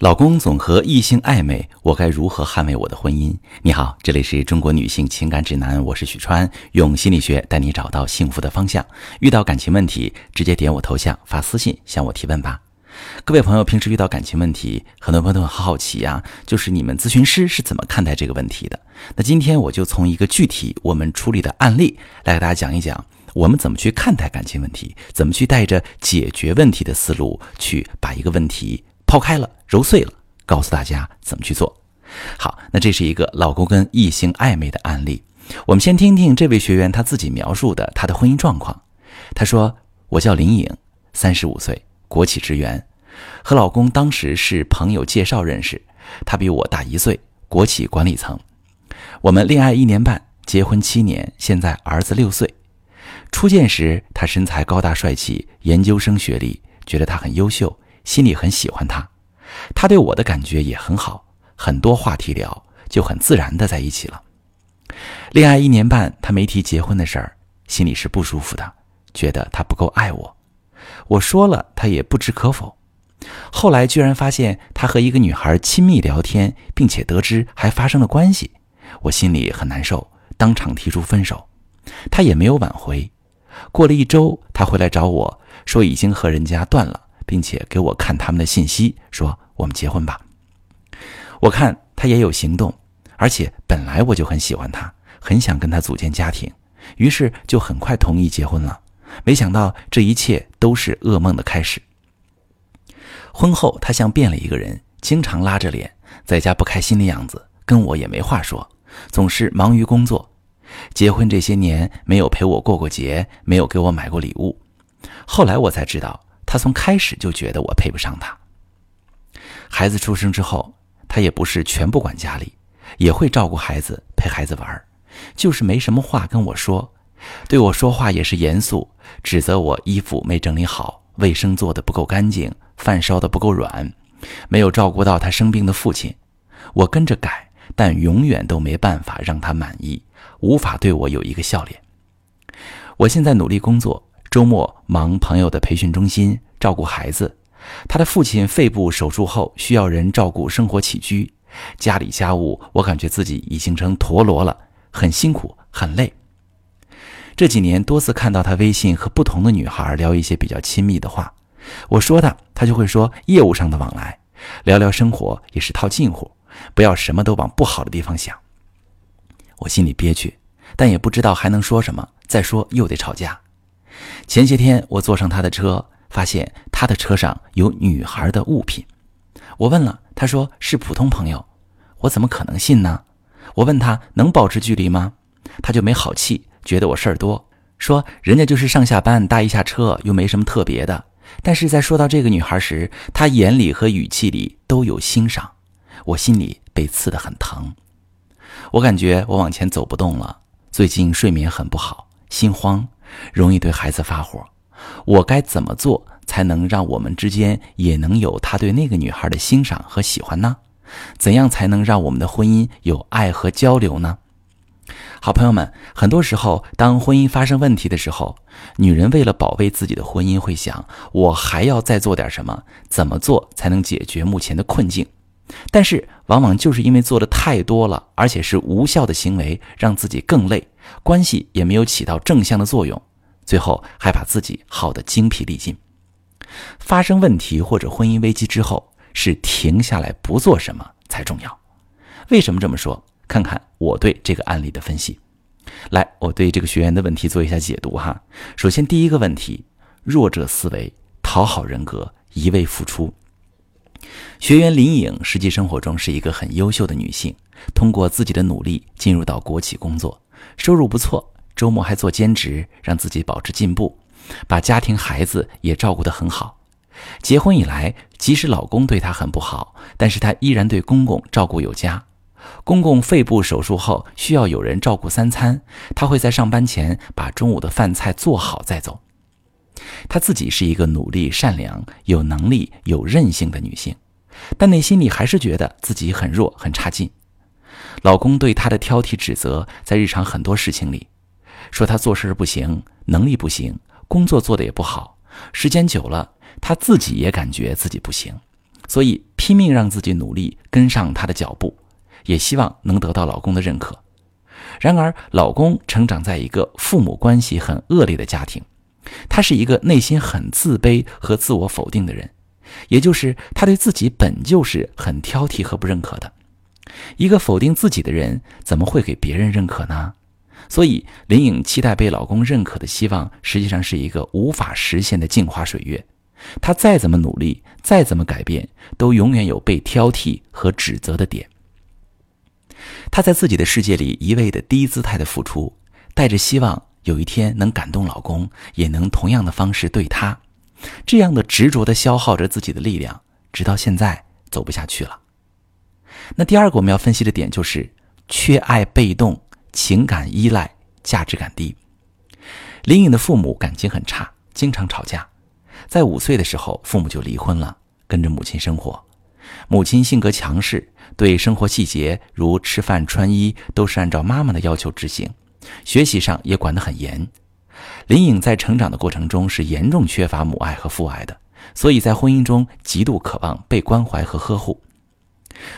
老公总和异性暧昧，我该如何捍卫我的婚姻？你好，这里是中国女性情感指南，我是许川，用心理学带你找到幸福的方向。遇到感情问题，直接点我头像发私信向我提问吧。各位朋友，平时遇到感情问题，很多朋友都很好奇呀，就是你们咨询师是怎么看待这个问题的？那今天我就从一个具体我们处理的案例来给大家讲一讲，我们怎么去看待感情问题，怎么去带着解决问题的思路去把一个问题。抛开了，揉碎了，告诉大家怎么去做。好，那这是一个老公跟异性暧昧的案例。我们先听听这位学员他自己描述的他的婚姻状况。他说：“我叫林颖，三十五岁，国企职员，和老公当时是朋友介绍认识。他比我大一岁，国企管理层。我们恋爱一年半，结婚七年，现在儿子六岁。初见时，他身材高大帅气，研究生学历，觉得他很优秀。”心里很喜欢他，他对我的感觉也很好，很多话题聊，就很自然的在一起了。恋爱一年半，他没提结婚的事儿，心里是不舒服的，觉得他不够爱我。我说了，他也不知可否。后来居然发现他和一个女孩亲密聊天，并且得知还发生了关系，我心里很难受，当场提出分手。他也没有挽回。过了一周，他回来找我说已经和人家断了。并且给我看他们的信息，说我们结婚吧。我看他也有行动，而且本来我就很喜欢他，很想跟他组建家庭，于是就很快同意结婚了。没想到这一切都是噩梦的开始。婚后他像变了一个人，经常拉着脸，在家不开心的样子，跟我也没话说，总是忙于工作。结婚这些年没有陪我过过节，没有给我买过礼物。后来我才知道。他从开始就觉得我配不上他。孩子出生之后，他也不是全部管家里，也会照顾孩子，陪孩子玩，就是没什么话跟我说。对我说话也是严肃，指责我衣服没整理好，卫生做的不够干净，饭烧的不够软，没有照顾到他生病的父亲。我跟着改，但永远都没办法让他满意，无法对我有一个笑脸。我现在努力工作。周末忙朋友的培训中心，照顾孩子。他的父亲肺部手术后，需要人照顾生活起居，家里家务，我感觉自己已经成陀螺了，很辛苦，很累。这几年多次看到他微信和不同的女孩聊一些比较亲密的话，我说他，他就会说业务上的往来，聊聊生活也是套近乎，不要什么都往不好的地方想。我心里憋屈，但也不知道还能说什么，再说又得吵架。前些天我坐上他的车，发现他的车上有女孩的物品。我问了，他说是普通朋友。我怎么可能信呢？我问他能保持距离吗？他就没好气，觉得我事儿多，说人家就是上下班搭一下车，又没什么特别的。但是在说到这个女孩时，他眼里和语气里都有欣赏，我心里被刺得很疼。我感觉我往前走不动了，最近睡眠很不好，心慌。容易对孩子发火，我该怎么做才能让我们之间也能有他对那个女孩的欣赏和喜欢呢？怎样才能让我们的婚姻有爱和交流呢？好朋友们，很多时候当婚姻发生问题的时候，女人为了保卫自己的婚姻，会想我还要再做点什么？怎么做才能解决目前的困境？但是往往就是因为做的太多了，而且是无效的行为，让自己更累。关系也没有起到正向的作用，最后还把自己耗得精疲力尽。发生问题或者婚姻危机之后，是停下来不做什么才重要。为什么这么说？看看我对这个案例的分析。来，我对这个学员的问题做一下解读哈。首先，第一个问题：弱者思维、讨好人格、一味付出。学员林颖实际生活中是一个很优秀的女性，通过自己的努力进入到国企工作。收入不错，周末还做兼职，让自己保持进步，把家庭孩子也照顾得很好。结婚以来，即使老公对她很不好，但是她依然对公公照顾有加。公公肺部手术后需要有人照顾三餐，她会在上班前把中午的饭菜做好再走。她自己是一个努力、善良、有能力、有韧性的女性，但内心里还是觉得自己很弱、很差劲。老公对她的挑剔指责，在日常很多事情里，说她做事不行，能力不行，工作做得也不好。时间久了，她自己也感觉自己不行，所以拼命让自己努力跟上他的脚步，也希望能得到老公的认可。然而，老公成长在一个父母关系很恶劣的家庭，他是一个内心很自卑和自我否定的人，也就是他对自己本就是很挑剔和不认可的。一个否定自己的人，怎么会给别人认可呢？所以，林颖期待被老公认可的希望，实际上是一个无法实现的镜花水月。她再怎么努力，再怎么改变，都永远有被挑剔和指责的点。她在自己的世界里一味的低姿态的付出，带着希望有一天能感动老公，也能同样的方式对他，这样的执着的消耗着自己的力量，直到现在走不下去了。那第二个我们要分析的点就是缺爱、被动、情感依赖、价值感低。林颖的父母感情很差，经常吵架。在五岁的时候，父母就离婚了，跟着母亲生活。母亲性格强势，对生活细节如吃饭、穿衣都是按照妈妈的要求执行，学习上也管得很严。林颖在成长的过程中是严重缺乏母爱和父爱的，所以在婚姻中极度渴望被关怀和呵护。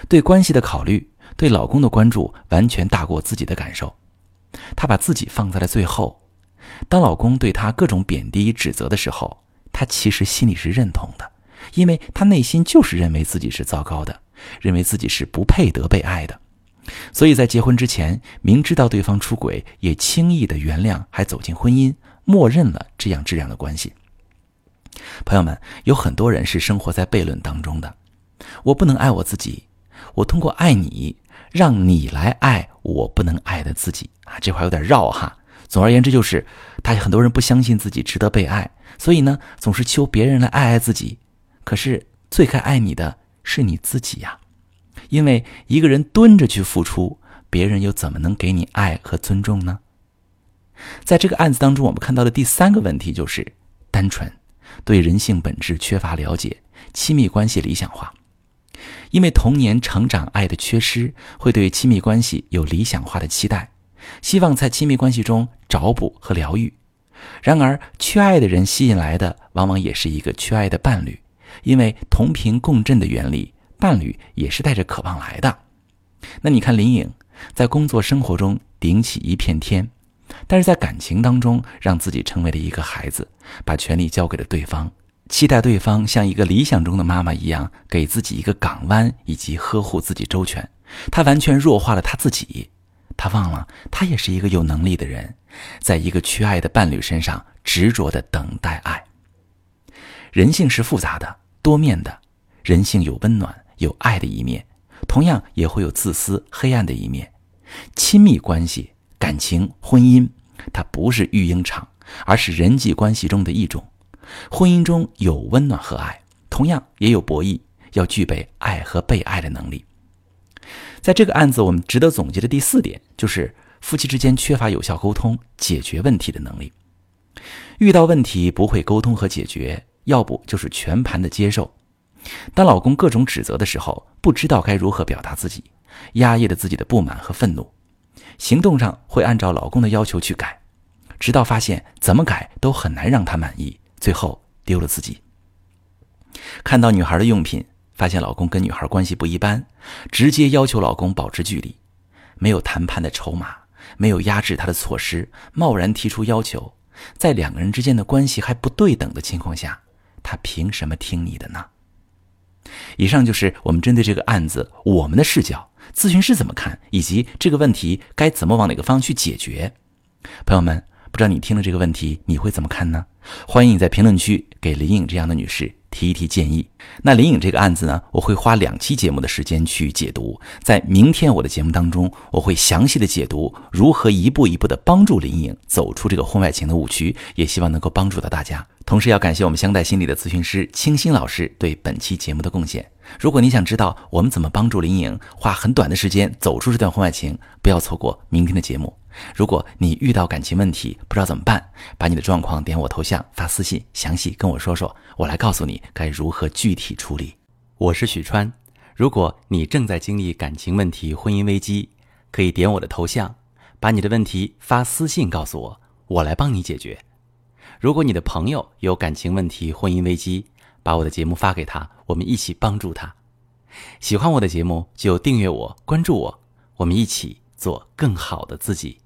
对关系的考虑，对老公的关注完全大过自己的感受，她把自己放在了最后。当老公对她各种贬低指责的时候，她其实心里是认同的，因为她内心就是认为自己是糟糕的，认为自己是不配得被爱的。所以在结婚之前，明知道对方出轨，也轻易的原谅，还走进婚姻，默认了这样质量的关系。朋友们，有很多人是生活在悖论当中的，我不能爱我自己。我通过爱你，让你来爱我不能爱的自己啊！这话有点绕哈。总而言之，就是大家很多人不相信自己值得被爱，所以呢，总是求别人来爱爱自己。可是最该爱你的是你自己呀，因为一个人蹲着去付出，别人又怎么能给你爱和尊重呢？在这个案子当中，我们看到的第三个问题就是单纯，对人性本质缺乏了解，亲密关系理想化。因为童年成长爱的缺失，会对亲密关系有理想化的期待，希望在亲密关系中找补和疗愈。然而，缺爱的人吸引来的往往也是一个缺爱的伴侣，因为同频共振的原理，伴侣也是带着渴望来的。那你看林颖，在工作生活中顶起一片天，但是在感情当中让自己成为了一个孩子，把权力交给了对方。期待对方像一个理想中的妈妈一样，给自己一个港湾，以及呵护自己周全。他完全弱化了他自己，他忘了他也是一个有能力的人，在一个缺爱的伴侣身上执着的等待爱。人性是复杂的、多面的，人性有温暖、有爱的一面，同样也会有自私、黑暗的一面。亲密关系、感情、婚姻，它不是育婴场，而是人际关系中的一种。婚姻中有温暖和爱，同样也有博弈，要具备爱和被爱的能力。在这个案子，我们值得总结的第四点就是夫妻之间缺乏有效沟通、解决问题的能力。遇到问题不会沟通和解决，要不就是全盘的接受。当老公各种指责的时候，不知道该如何表达自己，压抑了自己的不满和愤怒，行动上会按照老公的要求去改，直到发现怎么改都很难让他满意。最后丢了自己。看到女孩的用品，发现老公跟女孩关系不一般，直接要求老公保持距离，没有谈判的筹码，没有压制他的措施，贸然提出要求，在两个人之间的关系还不对等的情况下，他凭什么听你的呢？以上就是我们针对这个案子我们的视角，咨询师怎么看，以及这个问题该怎么往哪个方向去解决，朋友们。不知道你听了这个问题，你会怎么看呢？欢迎你在评论区给林颖这样的女士提一提建议。那林颖这个案子呢，我会花两期节目的时间去解读。在明天我的节目当中，我会详细的解读如何一步一步的帮助林颖走出这个婚外情的误区，也希望能够帮助到大家。同时要感谢我们相待心理的咨询师清新老师对本期节目的贡献。如果你想知道我们怎么帮助林颖花很短的时间走出这段婚外情，不要错过明天的节目。如果你遇到感情问题不知道怎么办，把你的状况点我头像发私信，详细跟我说说，我来告诉你该如何具体处理。我是许川，如果你正在经历感情问题、婚姻危机，可以点我的头像，把你的问题发私信告诉我，我来帮你解决。如果你的朋友有感情问题、婚姻危机，把我的节目发给他，我们一起帮助他。喜欢我的节目就订阅我、关注我，我们一起做更好的自己。